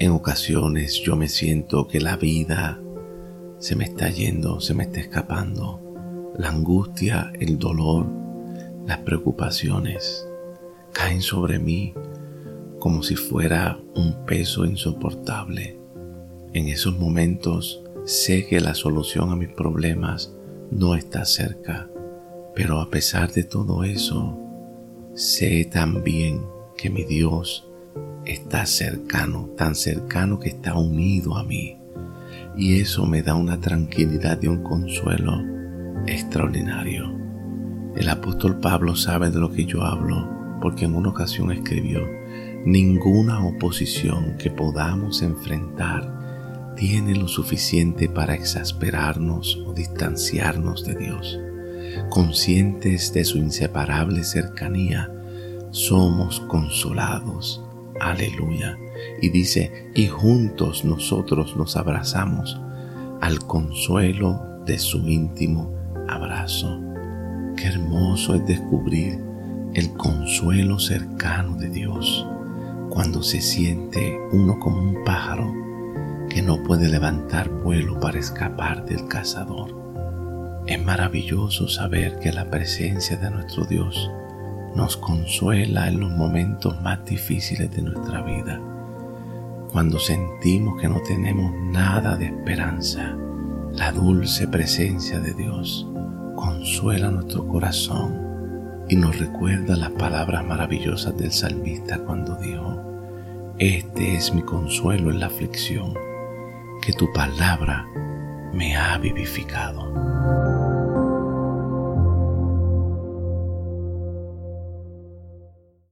En ocasiones yo me siento que la vida se me está yendo, se me está escapando. La angustia, el dolor, las preocupaciones caen sobre mí como si fuera un peso insoportable. En esos momentos sé que la solución a mis problemas no está cerca, pero a pesar de todo eso, sé también que mi Dios está cercano, tan cercano que está unido a mí. Y eso me da una tranquilidad y un consuelo extraordinario. El apóstol Pablo sabe de lo que yo hablo, porque en una ocasión escribió, ninguna oposición que podamos enfrentar tiene lo suficiente para exasperarnos o distanciarnos de Dios. Conscientes de su inseparable cercanía, somos consolados. Aleluya. Y dice, y juntos nosotros nos abrazamos al consuelo de su íntimo abrazo. Qué hermoso es descubrir el consuelo cercano de Dios cuando se siente uno como un pájaro que no puede levantar vuelo para escapar del cazador. Es maravilloso saber que la presencia de nuestro Dios nos consuela en los momentos más difíciles de nuestra vida. Cuando sentimos que no tenemos nada de esperanza, la dulce presencia de Dios consuela nuestro corazón y nos recuerda las palabras maravillosas del salmista cuando dijo, Este es mi consuelo en la aflicción, que tu palabra me ha vivificado.